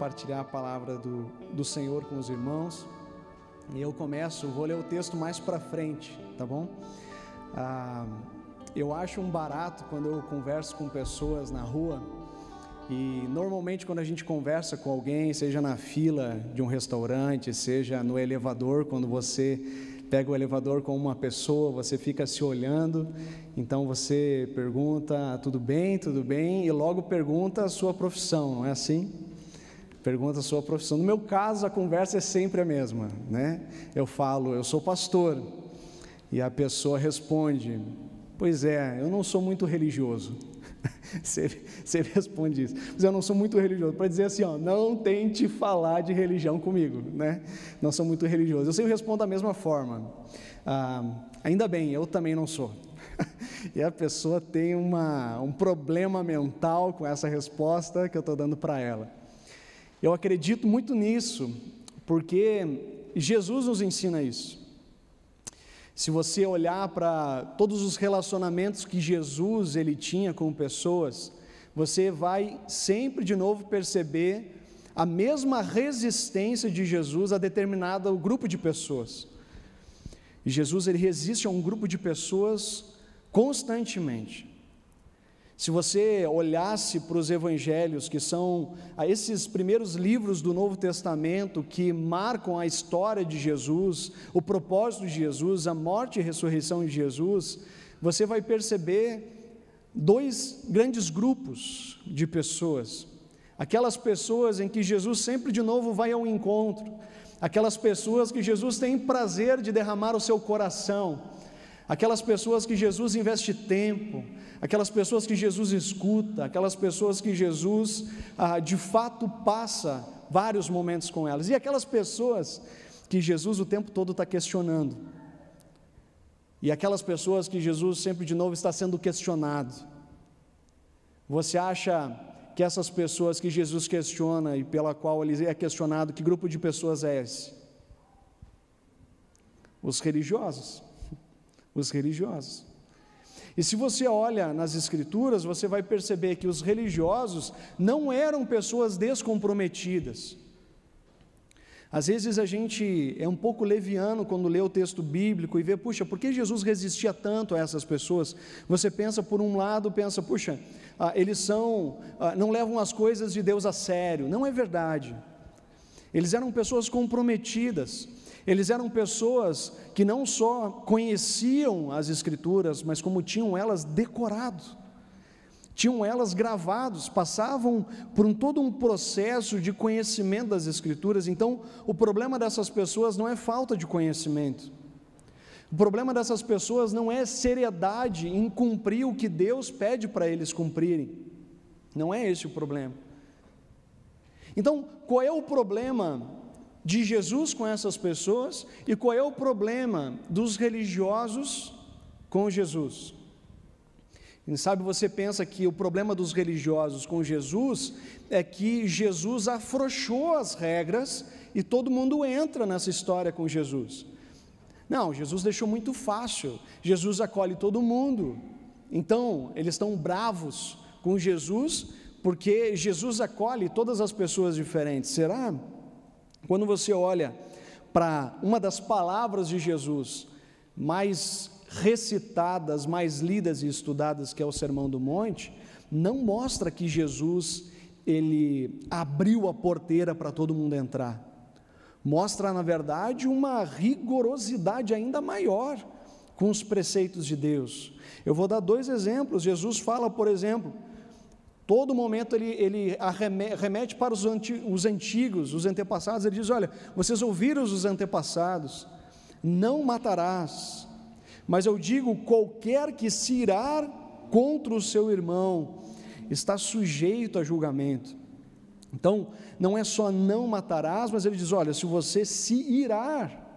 compartilhar a palavra do, do Senhor com os irmãos. E eu começo, vou ler o texto mais para frente, tá bom? Ah, eu acho um barato quando eu converso com pessoas na rua e normalmente quando a gente conversa com alguém, seja na fila de um restaurante, seja no elevador, quando você pega o elevador com uma pessoa, você fica se olhando, então você pergunta: tudo bem, tudo bem, e logo pergunta a sua profissão, não é assim? Pergunta a sua profissão. No meu caso, a conversa é sempre a mesma, né? Eu falo: eu sou pastor, e a pessoa responde: pois é, eu não sou muito religioso. Você, responde isso. Mas eu não sou muito religioso. Para dizer assim, ó, não tente falar de religião comigo, né? Não sou muito religioso. Eu sempre respondo da mesma forma. Ah, ainda bem, eu também não sou. e a pessoa tem uma, um problema mental com essa resposta que eu estou dando para ela. Eu acredito muito nisso, porque Jesus nos ensina isso. Se você olhar para todos os relacionamentos que Jesus ele tinha com pessoas, você vai sempre de novo perceber a mesma resistência de Jesus a determinado grupo de pessoas. Jesus ele resiste a um grupo de pessoas constantemente. Se você olhasse para os evangelhos, que são esses primeiros livros do Novo Testamento que marcam a história de Jesus, o propósito de Jesus, a morte e ressurreição de Jesus, você vai perceber dois grandes grupos de pessoas. Aquelas pessoas em que Jesus sempre de novo vai ao encontro, aquelas pessoas que Jesus tem prazer de derramar o seu coração, aquelas pessoas que Jesus investe tempo, aquelas pessoas que Jesus escuta, aquelas pessoas que Jesus ah, de fato passa vários momentos com elas, e aquelas pessoas que Jesus o tempo todo está questionando, e aquelas pessoas que Jesus sempre de novo está sendo questionado. Você acha que essas pessoas que Jesus questiona e pela qual ele é questionado, que grupo de pessoas é esse? Os religiosos. Os religiosos. E se você olha nas Escrituras, você vai perceber que os religiosos não eram pessoas descomprometidas. Às vezes a gente é um pouco leviano quando lê o texto bíblico e vê, puxa, por que Jesus resistia tanto a essas pessoas? Você pensa por um lado, pensa, puxa, ah, eles são, ah, não levam as coisas de Deus a sério. Não é verdade. Eles eram pessoas comprometidas. Eles eram pessoas que não só conheciam as Escrituras, mas como tinham elas decorado, tinham elas gravados, passavam por um, todo um processo de conhecimento das Escrituras. Então, o problema dessas pessoas não é falta de conhecimento. O problema dessas pessoas não é seriedade em cumprir o que Deus pede para eles cumprirem. Não é esse o problema. Então, qual é o problema de Jesus com essas pessoas e qual é o problema dos religiosos com Jesus. E sabe, você pensa que o problema dos religiosos com Jesus é que Jesus afrouxou as regras e todo mundo entra nessa história com Jesus. Não, Jesus deixou muito fácil, Jesus acolhe todo mundo. Então, eles estão bravos com Jesus porque Jesus acolhe todas as pessoas diferentes. Será? Quando você olha para uma das palavras de Jesus mais recitadas, mais lidas e estudadas, que é o Sermão do Monte, não mostra que Jesus ele abriu a porteira para todo mundo entrar. Mostra, na verdade, uma rigorosidade ainda maior com os preceitos de Deus. Eu vou dar dois exemplos. Jesus fala, por exemplo, Todo momento ele, ele remete para os, anti, os antigos, os antepassados. Ele diz: Olha, vocês ouviram os antepassados, não matarás. Mas eu digo: qualquer que se irar contra o seu irmão está sujeito a julgamento. Então, não é só não matarás, mas ele diz: olha, se você se irar,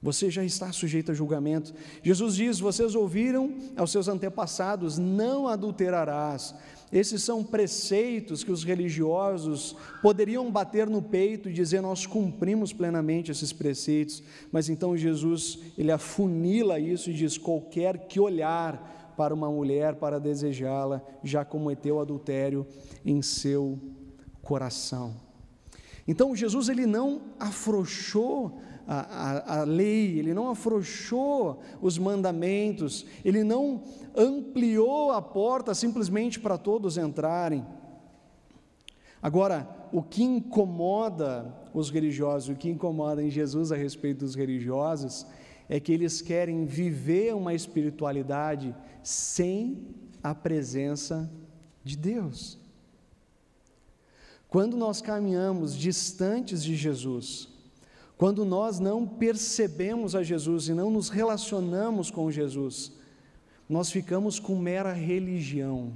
você já está sujeito a julgamento. Jesus diz: vocês ouviram aos seus antepassados: não adulterarás. Esses são preceitos que os religiosos poderiam bater no peito e dizer nós cumprimos plenamente esses preceitos, mas então Jesus ele afunila isso e diz qualquer que olhar para uma mulher para desejá-la já cometeu adultério em seu coração. Então Jesus ele não afrouxou a, a, a, lei, ele não afrouxou os mandamentos, ele não ampliou a porta simplesmente para todos entrarem. Agora, o que incomoda os religiosos, o que incomoda em Jesus a respeito dos religiosos, é que eles querem viver uma espiritualidade sem a presença de Deus. Quando nós caminhamos distantes de Jesus, quando nós não percebemos a Jesus e não nos relacionamos com Jesus, nós ficamos com mera religião,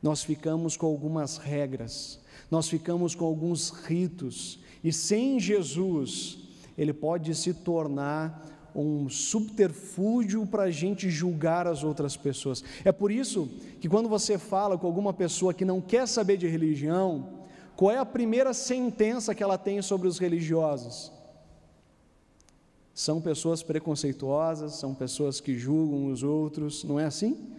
nós ficamos com algumas regras, nós ficamos com alguns ritos, e sem Jesus, ele pode se tornar um subterfúgio para a gente julgar as outras pessoas. É por isso que quando você fala com alguma pessoa que não quer saber de religião, qual é a primeira sentença que ela tem sobre os religiosos? São pessoas preconceituosas, são pessoas que julgam os outros, não é assim?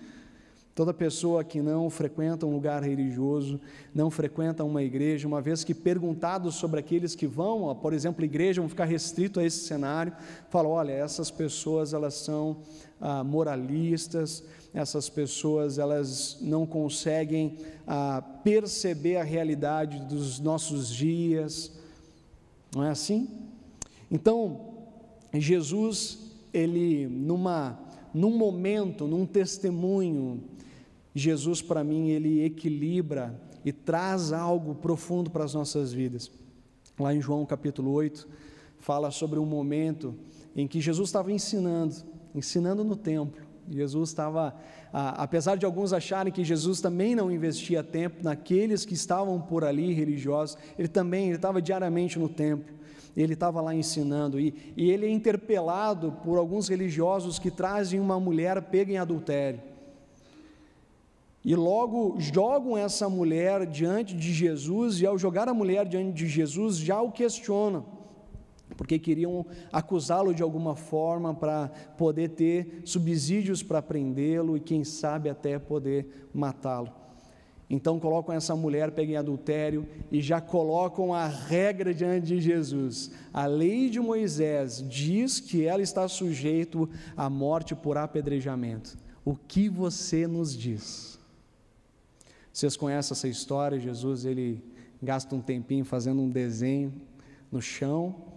Toda pessoa que não frequenta um lugar religioso, não frequenta uma igreja, uma vez que perguntados sobre aqueles que vão, por exemplo, igreja, vão ficar restrito a esse cenário, fala: olha, essas pessoas elas são ah, moralistas, essas pessoas elas não conseguem ah, perceber a realidade dos nossos dias, não é assim? Então, Jesus, ele, numa, num momento, num testemunho, Jesus, para mim, ele equilibra e traz algo profundo para as nossas vidas. Lá em João capítulo 8, fala sobre um momento em que Jesus estava ensinando, ensinando no templo. Jesus estava, apesar de alguns acharem que Jesus também não investia tempo naqueles que estavam por ali religiosos, ele também ele estava diariamente no templo ele estava lá ensinando, e, e, ele é interpelado por alguns religiosos que trazem uma mulher pega em adultério. E logo jogam essa mulher diante de Jesus, e ao jogar a mulher diante de Jesus, já o questionam, porque queriam acusá-lo de alguma forma para poder ter subsídios para prendê-lo e, quem sabe, até poder matá-lo. Então colocam essa mulher pega em adultério e já colocam a regra diante de Jesus. A lei de Moisés diz que ela está sujeito à morte por apedrejamento. O que você nos diz? Vocês conhecem essa história? Jesus ele gasta um tempinho fazendo um desenho no chão,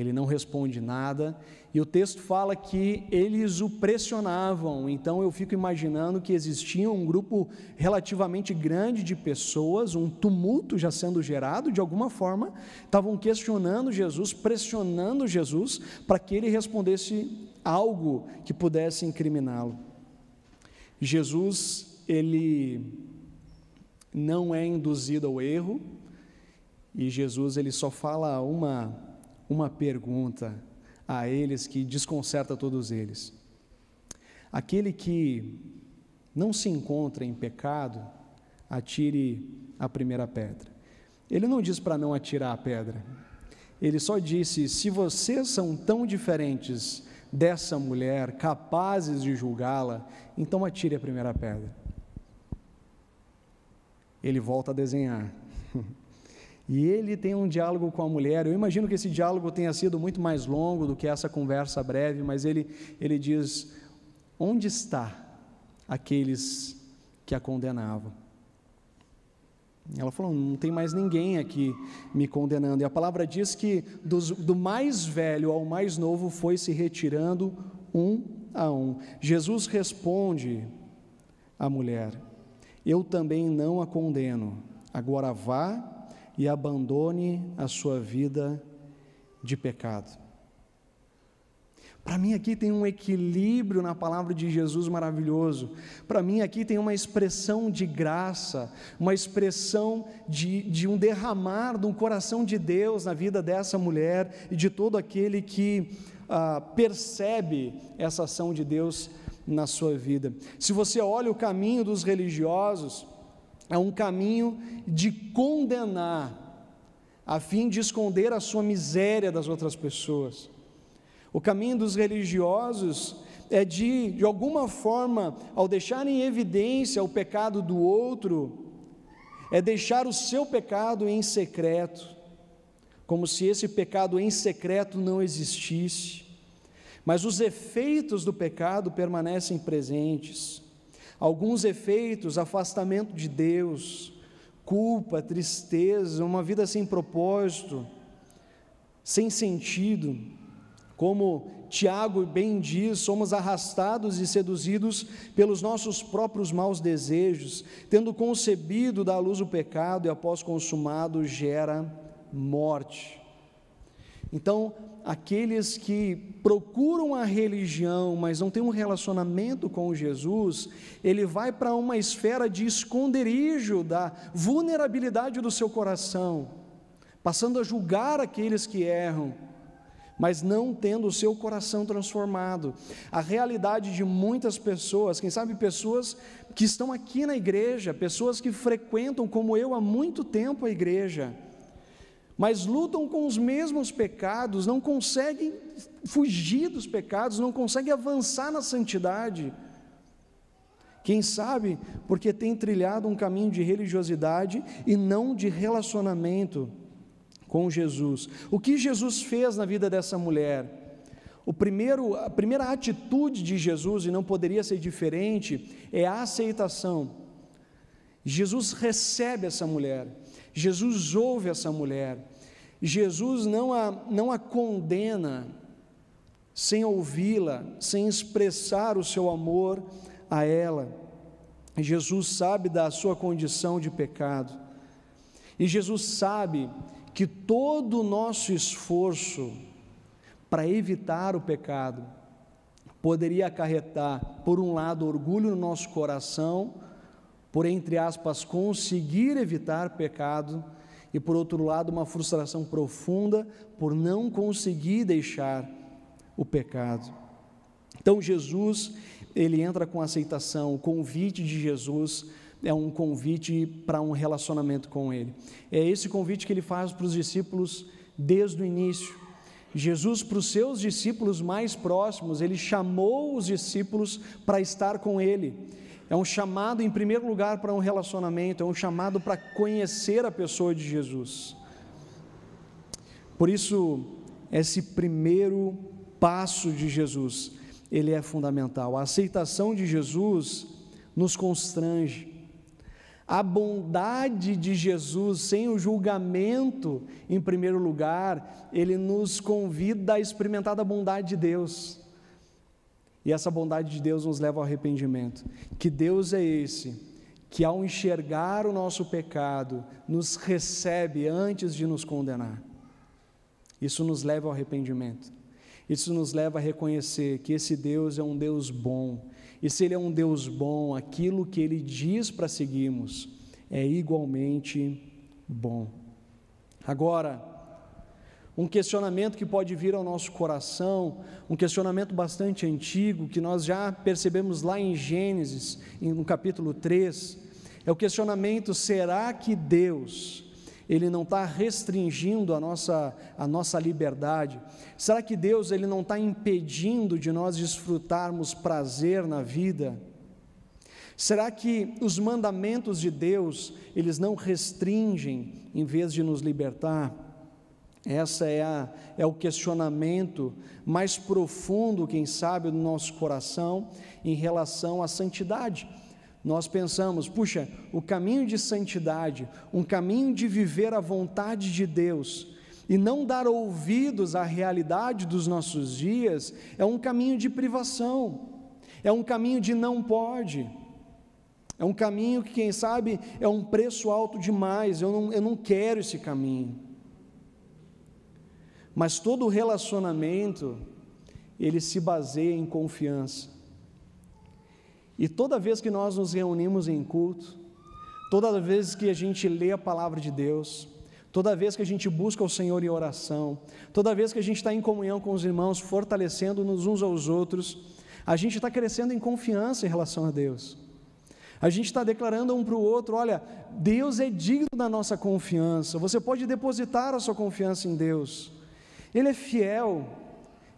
ele não responde nada, e o texto fala que eles o pressionavam. Então eu fico imaginando que existia um grupo relativamente grande de pessoas, um tumulto já sendo gerado de alguma forma, estavam questionando Jesus, pressionando Jesus para que ele respondesse algo que pudesse incriminá-lo. Jesus, ele não é induzido ao erro, e Jesus ele só fala uma, uma pergunta a eles que desconcerta todos eles. Aquele que não se encontra em pecado, atire a primeira pedra. Ele não diz para não atirar a pedra. Ele só disse: se vocês são tão diferentes dessa mulher, capazes de julgá-la, então atire a primeira pedra ele volta a desenhar. E ele tem um diálogo com a mulher. Eu imagino que esse diálogo tenha sido muito mais longo do que essa conversa breve, mas ele, ele diz: Onde está aqueles que a condenavam? Ela falou: Não tem mais ninguém aqui me condenando. E a palavra diz que dos, do mais velho ao mais novo foi se retirando um a um. Jesus responde à mulher: eu também não a condeno. Agora vá e abandone a sua vida de pecado. Para mim aqui tem um equilíbrio na palavra de Jesus maravilhoso. Para mim aqui tem uma expressão de graça, uma expressão de, de um derramar do coração de Deus na vida dessa mulher e de todo aquele que ah, percebe essa ação de Deus na sua vida. Se você olha o caminho dos religiosos, é um caminho de condenar, a fim de esconder a sua miséria das outras pessoas. O caminho dos religiosos é de, de alguma forma, ao deixar em evidência o pecado do outro, é deixar o seu pecado em secreto. como se esse pecado em secreto não existisse. Mas os efeitos do pecado permanecem presentes. Alguns efeitos, afastamento de Deus, culpa, tristeza, uma vida sem propósito, sem sentido. Como Tiago bem diz, somos arrastados e seduzidos pelos nossos próprios maus desejos, tendo concebido da luz o pecado e após consumado gera morte. Então, aqueles que procuram a religião, mas não têm um relacionamento com Jesus, ele vai para uma esfera de esconderijo da vulnerabilidade do seu coração, passando a julgar aqueles que erram, mas não tendo o seu coração transformado. A realidade de muitas pessoas, quem sabe pessoas que estão aqui na igreja, pessoas que frequentam, como eu, há muito tempo a igreja, mas lutam com os mesmos pecados, não conseguem fugir dos pecados, não conseguem avançar na santidade. Quem sabe porque tem trilhado um caminho de religiosidade e não de relacionamento com Jesus. O que Jesus fez na vida dessa mulher? O primeiro, a primeira atitude de Jesus, e não poderia ser diferente, é a aceitação. Jesus recebe essa mulher. Jesus ouve essa mulher. Jesus não a, não a condena sem ouvi-la, sem expressar o seu amor a ela. Jesus sabe da sua condição de pecado. E Jesus sabe que todo o nosso esforço para evitar o pecado poderia acarretar, por um lado, orgulho no nosso coração, por, entre aspas, conseguir evitar pecado, e por outro lado, uma frustração profunda por não conseguir deixar o pecado. Então, Jesus, ele entra com aceitação, o convite de Jesus é um convite para um relacionamento com Ele. É esse convite que ele faz para os discípulos desde o início. Jesus, para os seus discípulos mais próximos, ele chamou os discípulos para estar com Ele. É um chamado, em primeiro lugar, para um relacionamento, é um chamado para conhecer a pessoa de Jesus. Por isso, esse primeiro passo de Jesus, ele é fundamental. A aceitação de Jesus nos constrange. A bondade de Jesus, sem o julgamento, em primeiro lugar, ele nos convida a experimentar a bondade de Deus. E essa bondade de Deus nos leva ao arrependimento. Que Deus é esse que, ao enxergar o nosso pecado, nos recebe antes de nos condenar. Isso nos leva ao arrependimento. Isso nos leva a reconhecer que esse Deus é um Deus bom. E se Ele é um Deus bom, aquilo que Ele diz para seguirmos é igualmente bom. Agora, um questionamento que pode vir ao nosso coração, um questionamento bastante antigo, que nós já percebemos lá em Gênesis, no capítulo 3, é o questionamento: será que Deus, Ele não está restringindo a nossa, a nossa liberdade? Será que Deus, Ele não está impedindo de nós desfrutarmos prazer na vida? Será que os mandamentos de Deus, eles não restringem em vez de nos libertar? Essa é, a, é o questionamento mais profundo, quem sabe, do nosso coração em relação à santidade. Nós pensamos, puxa, o caminho de santidade, um caminho de viver a vontade de Deus e não dar ouvidos à realidade dos nossos dias, é um caminho de privação, é um caminho de não pode. É um caminho que, quem sabe, é um preço alto demais. Eu não, eu não quero esse caminho. Mas todo relacionamento, ele se baseia em confiança. E toda vez que nós nos reunimos em culto, toda vez que a gente lê a palavra de Deus, toda vez que a gente busca o Senhor em oração, toda vez que a gente está em comunhão com os irmãos, fortalecendo-nos uns aos outros, a gente está crescendo em confiança em relação a Deus. A gente está declarando um para o outro: olha, Deus é digno da nossa confiança, você pode depositar a sua confiança em Deus. Ele é fiel,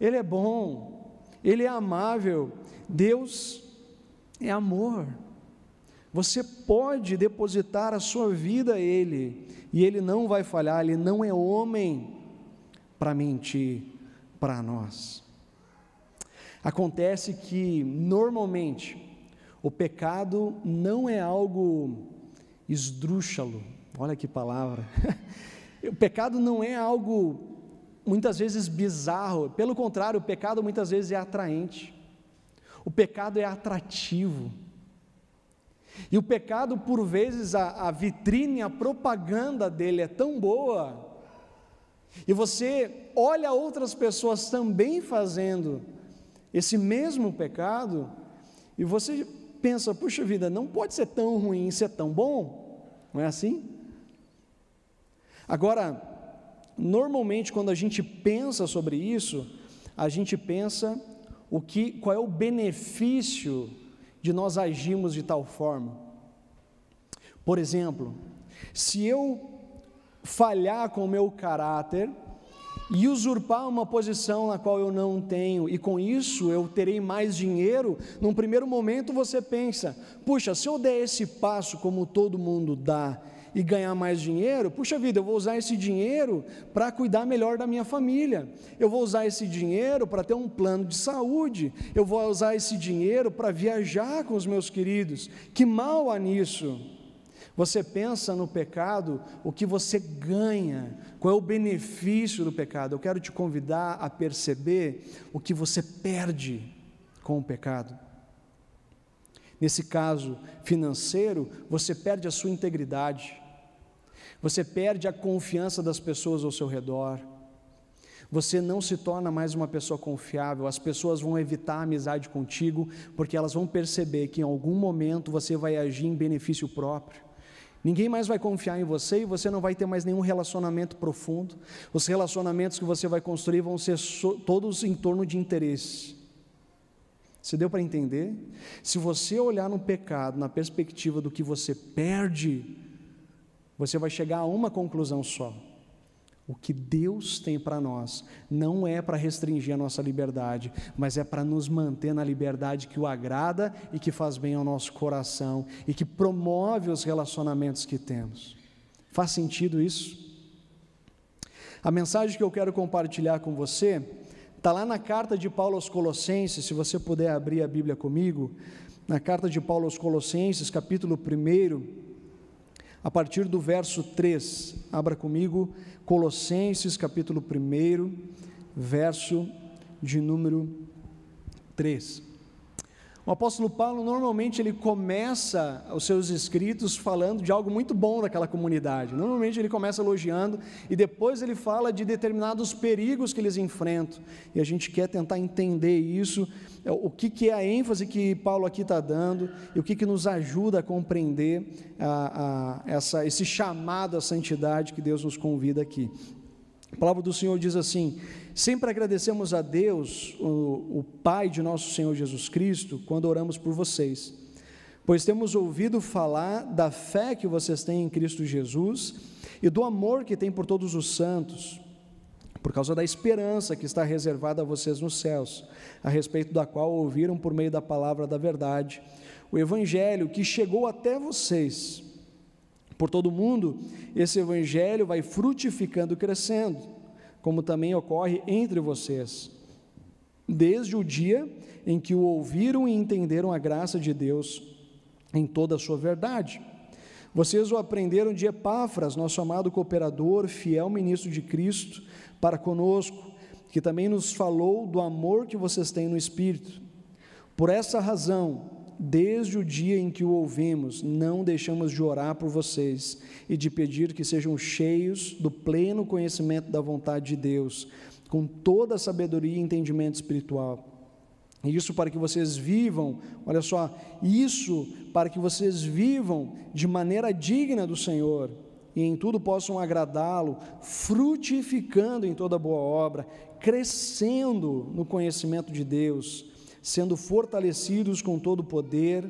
Ele é bom, Ele é amável. Deus é amor. Você pode depositar a sua vida a Ele, e Ele não vai falhar, Ele não é homem para mentir para nós. Acontece que, normalmente, o pecado não é algo esdrúxalo, olha que palavra. o pecado não é algo muitas vezes bizarro, pelo contrário, o pecado muitas vezes é atraente. O pecado é atrativo. E o pecado, por vezes, a, a vitrine, a propaganda dele é tão boa, e você olha outras pessoas também fazendo esse mesmo pecado, e você pensa, puxa vida, não pode ser tão ruim ser tão bom, não é assim? Agora, normalmente quando a gente pensa sobre isso, a gente pensa o que, qual é o benefício de nós agirmos de tal forma. Por exemplo, se eu falhar com o meu caráter e usurpar uma posição na qual eu não tenho, e com isso eu terei mais dinheiro, num primeiro momento você pensa: puxa, se eu der esse passo como todo mundo dá, e ganhar mais dinheiro, puxa vida, eu vou usar esse dinheiro para cuidar melhor da minha família, eu vou usar esse dinheiro para ter um plano de saúde, eu vou usar esse dinheiro para viajar com os meus queridos. Que mal há nisso? Você pensa no pecado, o que você ganha, qual é o benefício do pecado. Eu quero te convidar a perceber o que você perde com o pecado. Nesse caso financeiro, você perde a sua integridade, você perde a confiança das pessoas ao seu redor, você não se torna mais uma pessoa confiável, as pessoas vão evitar a amizade contigo, porque elas vão perceber que em algum momento você vai agir em benefício próprio. Ninguém mais vai confiar em você e você não vai ter mais nenhum relacionamento profundo. Os relacionamentos que você vai construir vão ser so, todos em torno de interesse. Você deu para entender? Se você olhar no pecado na perspectiva do que você perde, você vai chegar a uma conclusão só. O que Deus tem para nós não é para restringir a nossa liberdade, mas é para nos manter na liberdade que o agrada e que faz bem ao nosso coração e que promove os relacionamentos que temos. Faz sentido isso? A mensagem que eu quero compartilhar com você está lá na carta de Paulo aos Colossenses, se você puder abrir a Bíblia comigo, na carta de Paulo aos Colossenses, capítulo 1 a partir do verso 3. Abra comigo Colossenses, capítulo 1, verso de número 3. O apóstolo Paulo normalmente ele começa os seus escritos falando de algo muito bom daquela comunidade. Normalmente ele começa elogiando e depois ele fala de determinados perigos que eles enfrentam. E a gente quer tentar entender isso, é, o que, que é a ênfase que Paulo aqui está dando e o que, que nos ajuda a compreender a, a, essa, esse chamado à santidade que Deus nos convida aqui. A palavra do Senhor diz assim: Sempre agradecemos a Deus, o, o Pai de nosso Senhor Jesus Cristo, quando oramos por vocês, pois temos ouvido falar da fé que vocês têm em Cristo Jesus e do amor que têm por todos os santos, por causa da esperança que está reservada a vocês nos céus, a respeito da qual ouviram por meio da palavra da verdade, o Evangelho que chegou até vocês. Por todo mundo, esse Evangelho vai frutificando e crescendo como também ocorre entre vocês, desde o dia em que o ouviram e entenderam a graça de Deus em toda a sua verdade. Vocês o aprenderam de Epáfras, nosso amado cooperador, fiel ministro de Cristo, para conosco, que também nos falou do amor que vocês têm no Espírito. Por essa razão, desde o dia em que o ouvimos, não deixamos de orar por vocês e de pedir que sejam cheios do pleno conhecimento da vontade de Deus, com toda a sabedoria e entendimento espiritual. Isso para que vocês vivam, olha só, isso para que vocês vivam de maneira digna do Senhor e em tudo possam agradá-lo, frutificando em toda boa obra, crescendo no conhecimento de Deus sendo fortalecidos com todo o poder,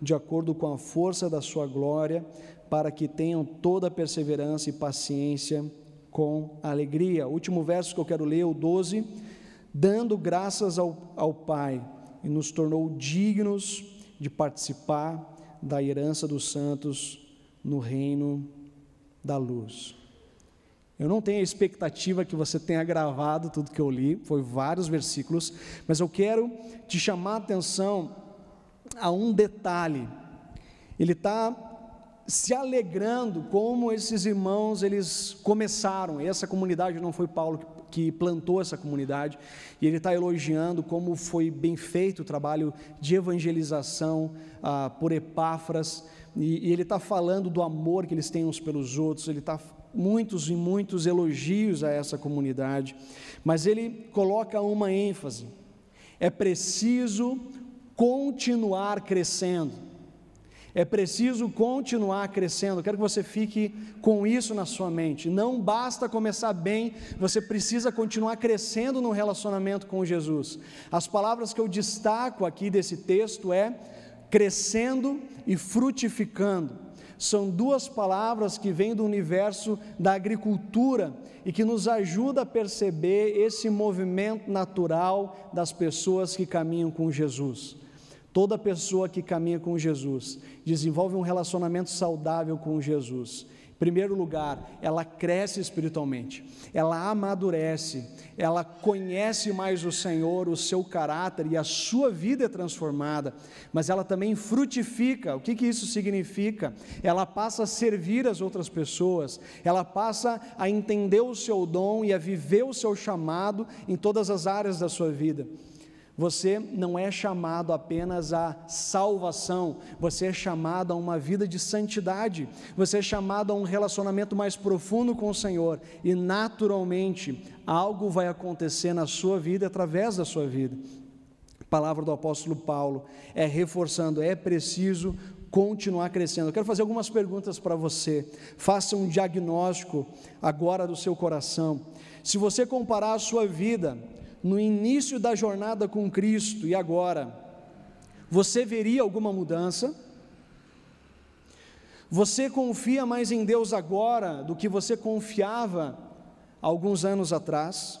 de acordo com a força da sua glória, para que tenham toda a perseverança e paciência com alegria. Último verso que eu quero ler, o 12, dando graças ao, ao Pai, e nos tornou dignos de participar da herança dos santos no reino da luz. Eu não tenho a expectativa que você tenha gravado tudo que eu li, foi vários versículos, mas eu quero te chamar a atenção a um detalhe. Ele está se alegrando como esses irmãos eles começaram. E essa comunidade não foi Paulo que plantou essa comunidade, e ele está elogiando como foi bem feito o trabalho de evangelização ah, por Epáfras, e, e ele está falando do amor que eles têm uns pelos outros, ele está muitos e muitos elogios a essa comunidade, mas ele coloca uma ênfase: é preciso continuar crescendo. É preciso continuar crescendo. quero que você fique com isso na sua mente. Não basta começar bem, você precisa continuar crescendo no relacionamento com Jesus. As palavras que eu destaco aqui desse texto é crescendo e frutificando são duas palavras que vêm do universo da agricultura e que nos ajuda a perceber esse movimento natural das pessoas que caminham com Jesus. Toda pessoa que caminha com Jesus desenvolve um relacionamento saudável com Jesus primeiro lugar, ela cresce espiritualmente, ela amadurece, ela conhece mais o Senhor, o seu caráter e a sua vida é transformada, mas ela também frutifica. O que, que isso significa? Ela passa a servir as outras pessoas, ela passa a entender o seu dom e a viver o seu chamado em todas as áreas da sua vida. Você não é chamado apenas a salvação, você é chamado a uma vida de santidade, você é chamado a um relacionamento mais profundo com o Senhor, e naturalmente algo vai acontecer na sua vida através da sua vida. A palavra do apóstolo Paulo é reforçando, é preciso continuar crescendo. Eu quero fazer algumas perguntas para você. Faça um diagnóstico agora do seu coração. Se você comparar a sua vida no início da jornada com Cristo e agora, você veria alguma mudança? Você confia mais em Deus agora do que você confiava alguns anos atrás?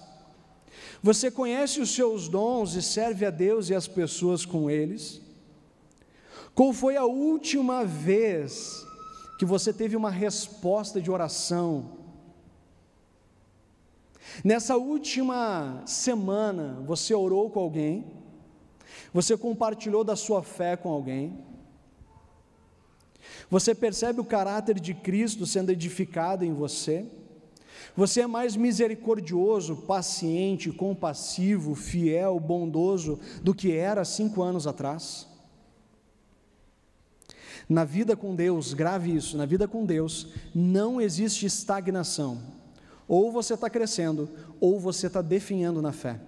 Você conhece os seus dons e serve a Deus e as pessoas com eles? Qual foi a última vez que você teve uma resposta de oração Nessa última semana, você orou com alguém, você compartilhou da sua fé com alguém, você percebe o caráter de Cristo sendo edificado em você, você é mais misericordioso, paciente, compassivo, fiel, bondoso do que era cinco anos atrás? Na vida com Deus, grave isso, na vida com Deus não existe estagnação. Ou você está crescendo, ou você está definhando na fé.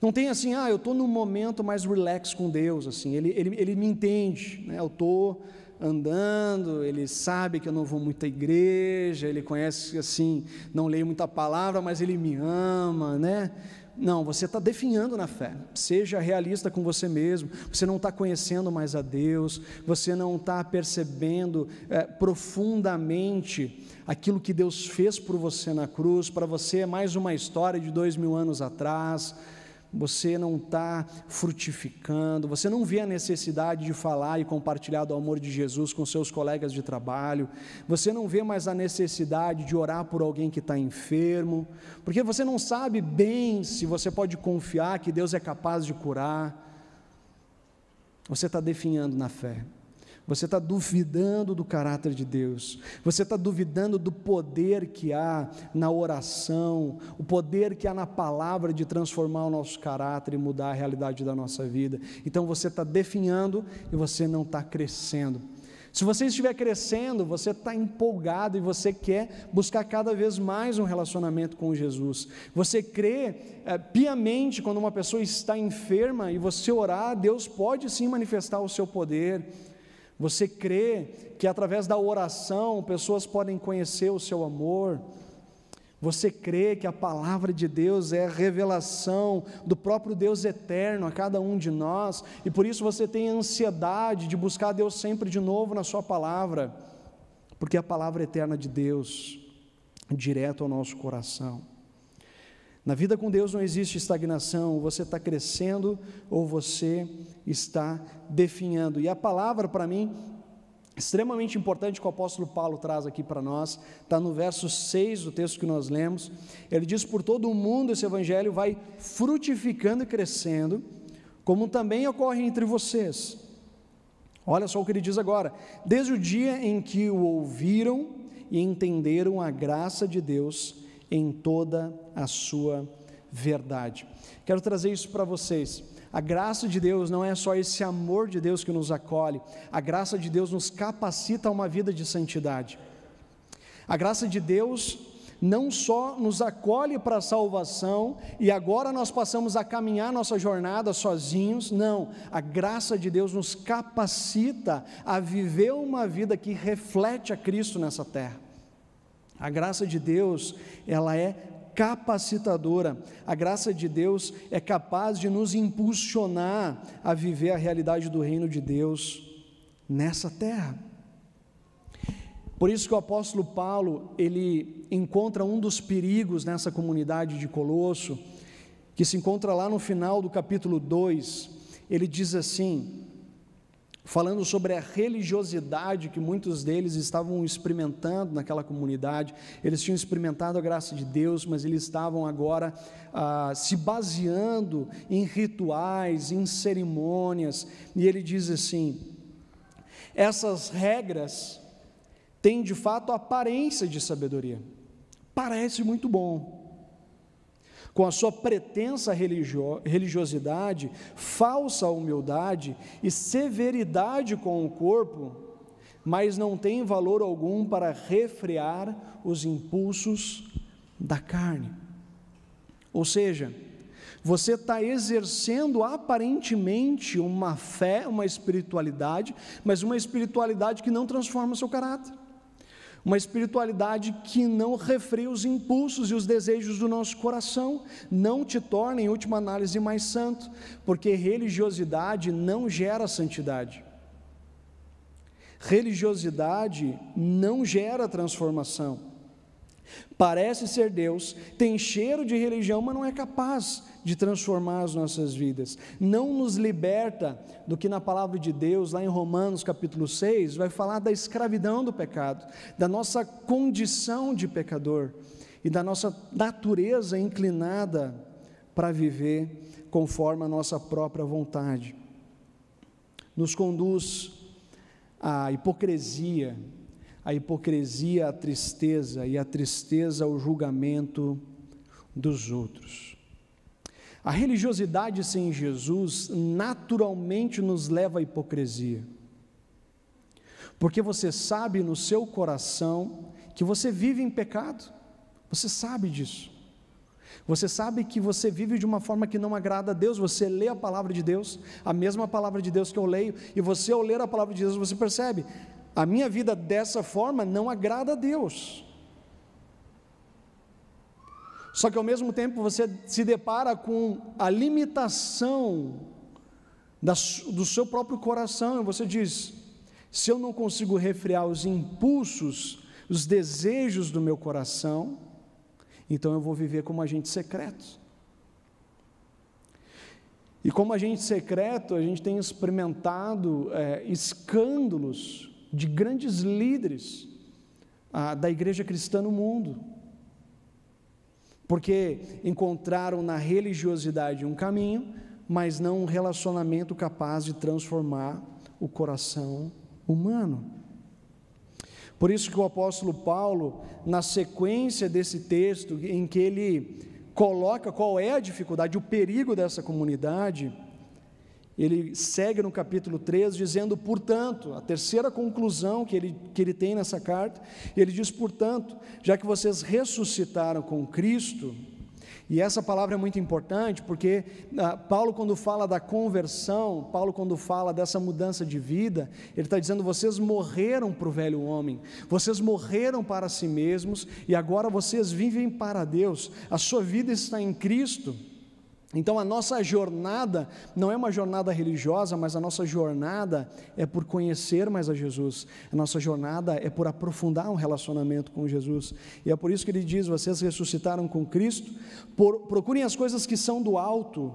Não tem assim, ah, eu estou num momento mais relax com Deus, assim, ele, ele, ele me entende, né? eu estou andando, ele sabe que eu não vou muito à igreja, ele conhece assim, não leio muita palavra, mas ele me ama, né? Não, você está definhando na fé. Seja realista com você mesmo. Você não está conhecendo mais a Deus. Você não está percebendo é, profundamente aquilo que Deus fez por você na cruz. Para você é mais uma história de dois mil anos atrás você não está frutificando, você não vê a necessidade de falar e compartilhar do amor de Jesus com seus colegas de trabalho, você não vê mais a necessidade de orar por alguém que está enfermo, porque você não sabe bem se você pode confiar que Deus é capaz de curar, você está definhando na fé. Você está duvidando do caráter de Deus, você está duvidando do poder que há na oração, o poder que há na palavra de transformar o nosso caráter e mudar a realidade da nossa vida. Então você está definhando e você não está crescendo. Se você estiver crescendo, você está empolgado e você quer buscar cada vez mais um relacionamento com Jesus. Você crê é, piamente quando uma pessoa está enferma e você orar, Deus pode sim manifestar o seu poder você crê que através da oração pessoas podem conhecer o seu amor? Você crê que a palavra de Deus é a revelação do próprio Deus eterno a cada um de nós, e por isso você tem ansiedade de buscar Deus sempre de novo na Sua palavra, porque a palavra eterna de Deus, direto ao nosso coração. Na vida com Deus não existe estagnação, você está crescendo ou você está definhando. E a palavra para mim, extremamente importante que o apóstolo Paulo traz aqui para nós, está no verso 6 do texto que nós lemos. Ele diz: Por todo o mundo esse evangelho vai frutificando e crescendo, como também ocorre entre vocês. Olha só o que ele diz agora: desde o dia em que o ouviram e entenderam a graça de Deus em toda a sua verdade. Quero trazer isso para vocês. A graça de Deus não é só esse amor de Deus que nos acolhe, a graça de Deus nos capacita a uma vida de santidade. A graça de Deus não só nos acolhe para a salvação e agora nós passamos a caminhar nossa jornada sozinhos, não, a graça de Deus nos capacita a viver uma vida que reflete a Cristo nessa terra. A graça de Deus, ela é capacitadora. A graça de Deus é capaz de nos impulsionar a viver a realidade do reino de Deus nessa terra. Por isso que o apóstolo Paulo, ele encontra um dos perigos nessa comunidade de Colosso, que se encontra lá no final do capítulo 2. Ele diz assim: falando sobre a religiosidade que muitos deles estavam experimentando naquela comunidade. Eles tinham experimentado a graça de Deus, mas eles estavam agora ah, se baseando em rituais, em cerimônias. E ele diz assim: essas regras têm de fato aparência de sabedoria. Parece muito bom com a sua pretensa religio religiosidade, falsa humildade e severidade com o corpo, mas não tem valor algum para refrear os impulsos da carne. Ou seja, você está exercendo aparentemente uma fé, uma espiritualidade, mas uma espiritualidade que não transforma o seu caráter uma espiritualidade que não refreia os impulsos e os desejos do nosso coração, não te torna, em última análise, mais santo, porque religiosidade não gera santidade. Religiosidade não gera transformação. Parece ser Deus, tem cheiro de religião, mas não é capaz de transformar as nossas vidas, não nos liberta do que na palavra de Deus, lá em Romanos capítulo 6, vai falar da escravidão do pecado, da nossa condição de pecador e da nossa natureza inclinada para viver conforme a nossa própria vontade. Nos conduz à hipocrisia, a hipocrisia à tristeza e a tristeza ao julgamento dos outros. A religiosidade sem Jesus naturalmente nos leva à hipocrisia. Porque você sabe no seu coração que você vive em pecado. Você sabe disso. Você sabe que você vive de uma forma que não agrada a Deus. Você lê a palavra de Deus, a mesma palavra de Deus que eu leio, e você, ao ler a palavra de Deus, você percebe: a minha vida dessa forma não agrada a Deus. Só que ao mesmo tempo você se depara com a limitação da, do seu próprio coração, e você diz: se eu não consigo refrear os impulsos, os desejos do meu coração, então eu vou viver como agente secreto. E como agente secreto, a gente tem experimentado é, escândalos de grandes líderes ah, da igreja cristã no mundo porque encontraram na religiosidade um caminho, mas não um relacionamento capaz de transformar o coração humano. Por isso que o apóstolo Paulo, na sequência desse texto, em que ele coloca qual é a dificuldade, o perigo dessa comunidade, ele segue no capítulo 3 dizendo, portanto, a terceira conclusão que ele, que ele tem nessa carta, ele diz, portanto, já que vocês ressuscitaram com Cristo, e essa palavra é muito importante porque ah, Paulo, quando fala da conversão, Paulo, quando fala dessa mudança de vida, ele está dizendo: vocês morreram para o velho homem, vocês morreram para si mesmos e agora vocês vivem para Deus, a sua vida está em Cristo. Então a nossa jornada não é uma jornada religiosa, mas a nossa jornada é por conhecer mais a Jesus. A nossa jornada é por aprofundar um relacionamento com Jesus. E é por isso que ele diz: vocês ressuscitaram com Cristo, por, procurem as coisas que são do alto,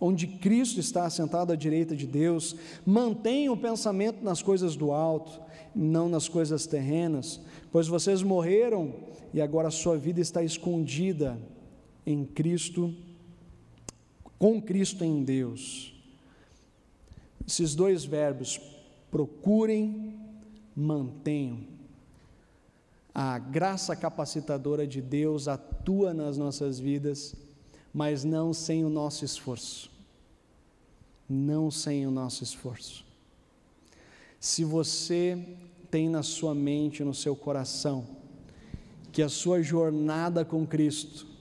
onde Cristo está assentado à direita de Deus, mantenham o pensamento nas coisas do alto. não nas coisas terrenas, pois vocês morreram e agora a sua vida está escondida em Cristo, com Cristo em Deus. Esses dois verbos, procurem, mantenham. A graça capacitadora de Deus atua nas nossas vidas, mas não sem o nosso esforço. Não sem o nosso esforço. Se você tem na sua mente, no seu coração, que a sua jornada com Cristo,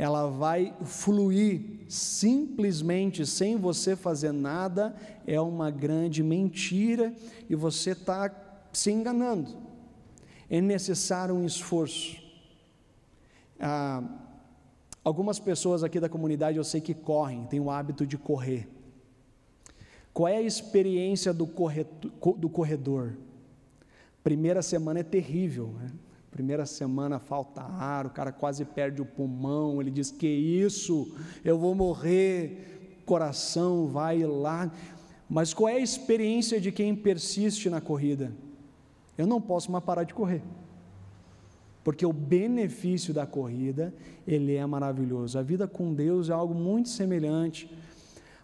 ela vai fluir simplesmente sem você fazer nada, é uma grande mentira e você está se enganando. É necessário um esforço. Ah, algumas pessoas aqui da comunidade eu sei que correm, têm o hábito de correr. Qual é a experiência do corredor? Do corredor? Primeira semana é terrível, né? Primeira semana falta ar, o cara quase perde o pulmão, ele diz: Que isso, eu vou morrer, coração vai lá. Mas qual é a experiência de quem persiste na corrida? Eu não posso mais parar de correr, porque o benefício da corrida, ele é maravilhoso. A vida com Deus é algo muito semelhante.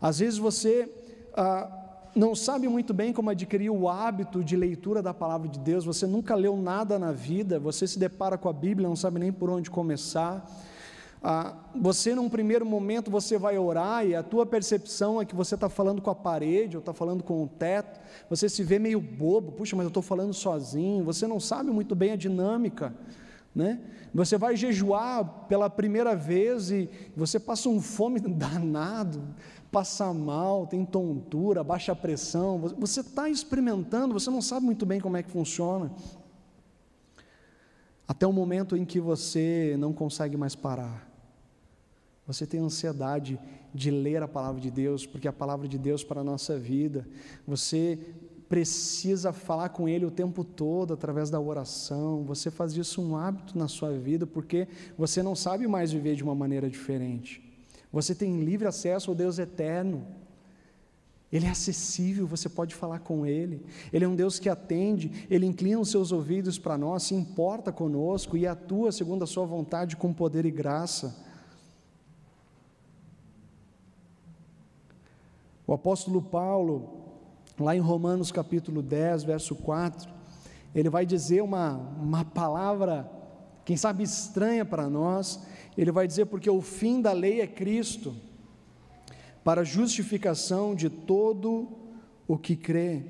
Às vezes você. Ah, não sabe muito bem como adquirir o hábito de leitura da palavra de Deus, você nunca leu nada na vida, você se depara com a Bíblia, não sabe nem por onde começar. Ah, você, num primeiro momento, você vai orar e a tua percepção é que você está falando com a parede ou está falando com o teto, você se vê meio bobo, puxa, mas eu estou falando sozinho, você não sabe muito bem a dinâmica. Né? Você vai jejuar pela primeira vez e você passa um fome danado, passa mal, tem tontura, baixa pressão, você está experimentando, você não sabe muito bem como é que funciona. Até o momento em que você não consegue mais parar. Você tem ansiedade de ler a palavra de Deus, porque a palavra de Deus para a nossa vida. Você precisa falar com Ele o tempo todo através da oração. Você faz isso um hábito na sua vida, porque você não sabe mais viver de uma maneira diferente. Você tem livre acesso ao Deus eterno. Ele é acessível, você pode falar com Ele. Ele é um Deus que atende, Ele inclina os seus ouvidos para nós, se importa conosco e atua segundo a Sua vontade com poder e graça. O apóstolo Paulo, lá em Romanos capítulo 10, verso 4, ele vai dizer uma, uma palavra, quem sabe estranha para nós, ele vai dizer: porque o fim da lei é Cristo, para justificação de todo o que crê.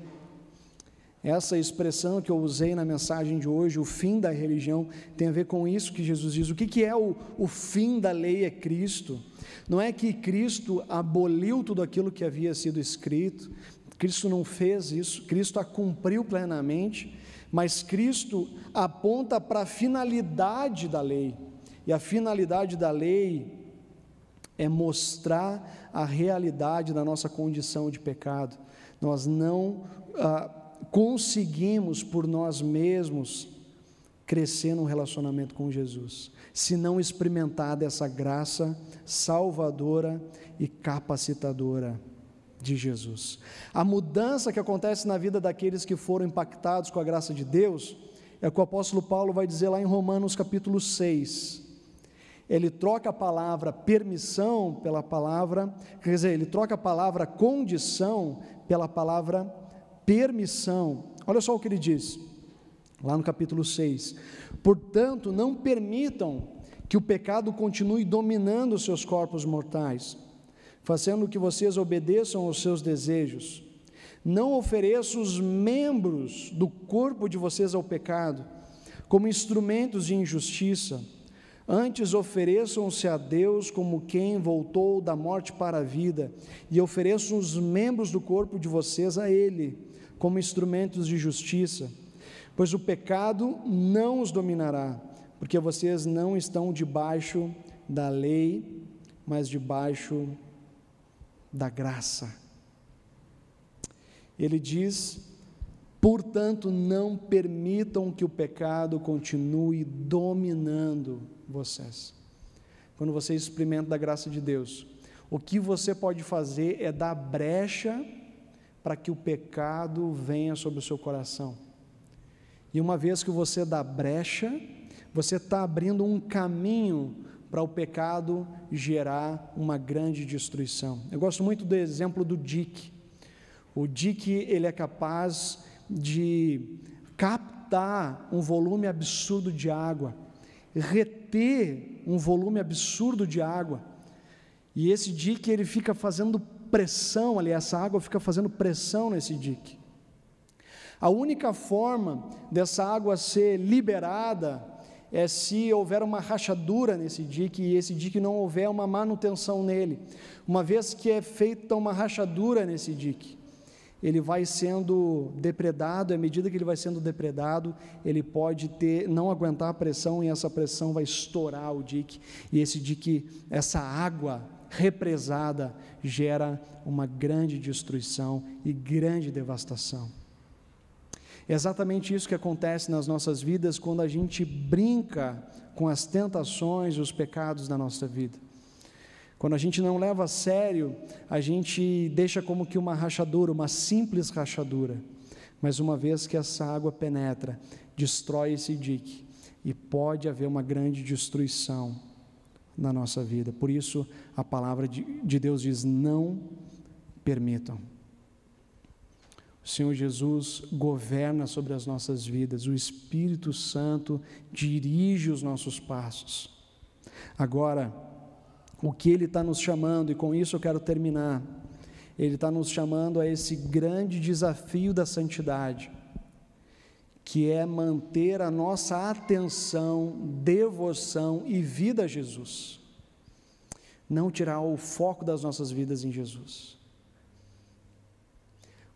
Essa expressão que eu usei na mensagem de hoje, o fim da religião, tem a ver com isso que Jesus diz. O que, que é o, o fim da lei é Cristo? Não é que Cristo aboliu tudo aquilo que havia sido escrito, Cristo não fez isso, Cristo a cumpriu plenamente, mas Cristo aponta para a finalidade da lei. E a finalidade da lei é mostrar a realidade da nossa condição de pecado. Nós não ah, conseguimos por nós mesmos crescer num relacionamento com Jesus, se não experimentar dessa graça salvadora e capacitadora de Jesus. A mudança que acontece na vida daqueles que foram impactados com a graça de Deus é o que o apóstolo Paulo vai dizer lá em Romanos capítulo 6 ele troca a palavra permissão pela palavra, quer dizer, ele troca a palavra condição pela palavra permissão. Olha só o que ele diz, lá no capítulo 6. Portanto, não permitam que o pecado continue dominando seus corpos mortais, fazendo que vocês obedeçam aos seus desejos. Não ofereçam os membros do corpo de vocês ao pecado, como instrumentos de injustiça Antes ofereçam-se a Deus como quem voltou da morte para a vida, e ofereçam os membros do corpo de vocês a Ele, como instrumentos de justiça, pois o pecado não os dominará, porque vocês não estão debaixo da lei, mas debaixo da graça. Ele diz: portanto, não permitam que o pecado continue dominando vocês. Quando você experimenta da graça de Deus, o que você pode fazer é dar brecha para que o pecado venha sobre o seu coração. E uma vez que você dá brecha, você está abrindo um caminho para o pecado gerar uma grande destruição. Eu gosto muito do exemplo do Dick. O Dick ele é capaz de captar um volume absurdo de água, reter um volume absurdo de água. E esse Dick ele fica fazendo pressão ali, essa água fica fazendo pressão nesse Dick. A única forma dessa água ser liberada é se houver uma rachadura nesse dique e esse dique não houver uma manutenção nele. Uma vez que é feita uma rachadura nesse dique, ele vai sendo depredado, à medida que ele vai sendo depredado, ele pode ter não aguentar a pressão e essa pressão vai estourar o dique e esse dique, essa água represada gera uma grande destruição e grande devastação. É exatamente isso que acontece nas nossas vidas quando a gente brinca com as tentações e os pecados da nossa vida. Quando a gente não leva a sério, a gente deixa como que uma rachadura, uma simples rachadura. Mas uma vez que essa água penetra, destrói esse dique e pode haver uma grande destruição na nossa vida. Por isso, a palavra de, de Deus diz: não permitam. O Senhor Jesus governa sobre as nossas vidas, o Espírito Santo dirige os nossos passos. Agora, o que Ele está nos chamando, e com isso eu quero terminar, Ele está nos chamando a esse grande desafio da santidade, que é manter a nossa atenção, devoção e vida a Jesus, não tirar o foco das nossas vidas em Jesus.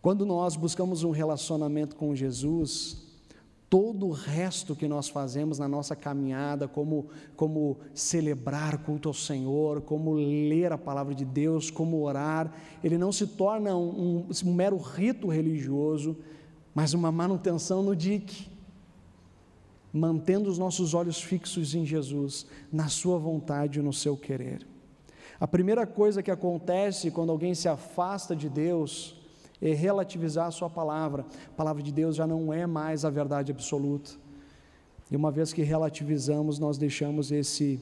Quando nós buscamos um relacionamento com Jesus, todo o resto que nós fazemos na nossa caminhada, como, como celebrar culto ao Senhor, como ler a palavra de Deus, como orar, ele não se torna um, um, um mero rito religioso, mas uma manutenção no dique, mantendo os nossos olhos fixos em Jesus, na Sua vontade e no seu querer. A primeira coisa que acontece quando alguém se afasta de Deus, relativizar a sua palavra. A palavra de Deus já não é mais a verdade absoluta. E uma vez que relativizamos, nós deixamos esse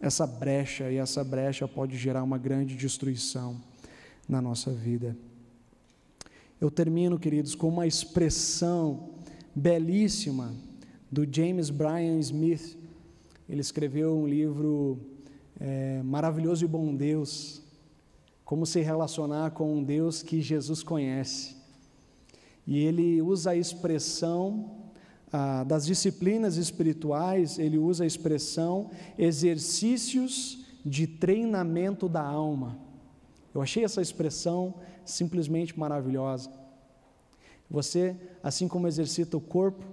essa brecha e essa brecha pode gerar uma grande destruição na nossa vida. Eu termino, queridos, com uma expressão belíssima do James Bryan Smith. Ele escreveu um livro é, maravilhoso e bom Deus, como se relacionar com um Deus que Jesus conhece. E ele usa a expressão ah, das disciplinas espirituais, ele usa a expressão exercícios de treinamento da alma. Eu achei essa expressão simplesmente maravilhosa. Você, assim como exercita o corpo,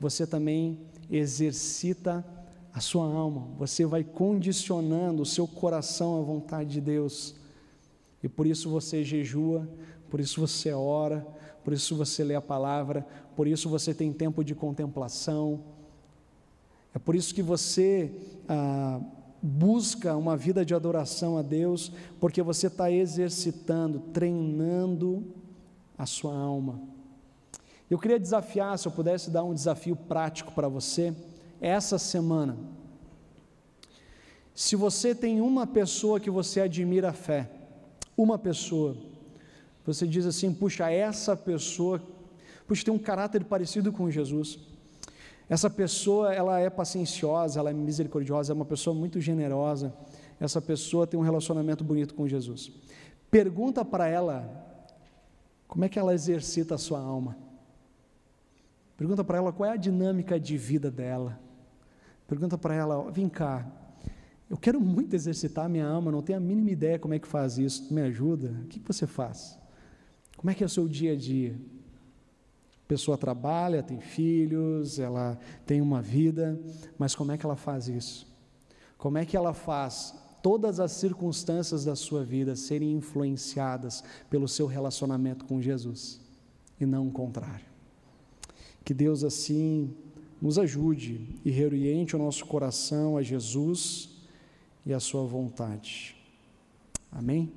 você também exercita a sua alma. Você vai condicionando o seu coração à vontade de Deus. E por isso você jejua, por isso você ora, por isso você lê a palavra, por isso você tem tempo de contemplação. É por isso que você ah, busca uma vida de adoração a Deus, porque você está exercitando, treinando a sua alma. Eu queria desafiar, se eu pudesse dar um desafio prático para você, essa semana. Se você tem uma pessoa que você admira a fé, uma pessoa, você diz assim: puxa, essa pessoa, puxa, tem um caráter parecido com Jesus. Essa pessoa, ela é pacienciosa, ela é misericordiosa, é uma pessoa muito generosa. Essa pessoa tem um relacionamento bonito com Jesus. Pergunta para ela como é que ela exercita a sua alma. Pergunta para ela qual é a dinâmica de vida dela. Pergunta para ela, vem cá, eu quero muito exercitar a minha alma, não tenho a mínima ideia como é que faz isso. Me ajuda? O que você faz? Como é que é o seu dia a dia? A pessoa trabalha, tem filhos, ela tem uma vida, mas como é que ela faz isso? Como é que ela faz todas as circunstâncias da sua vida serem influenciadas pelo seu relacionamento com Jesus e não o contrário? Que Deus assim nos ajude e reoriente o nosso coração a Jesus e a sua vontade. Amém?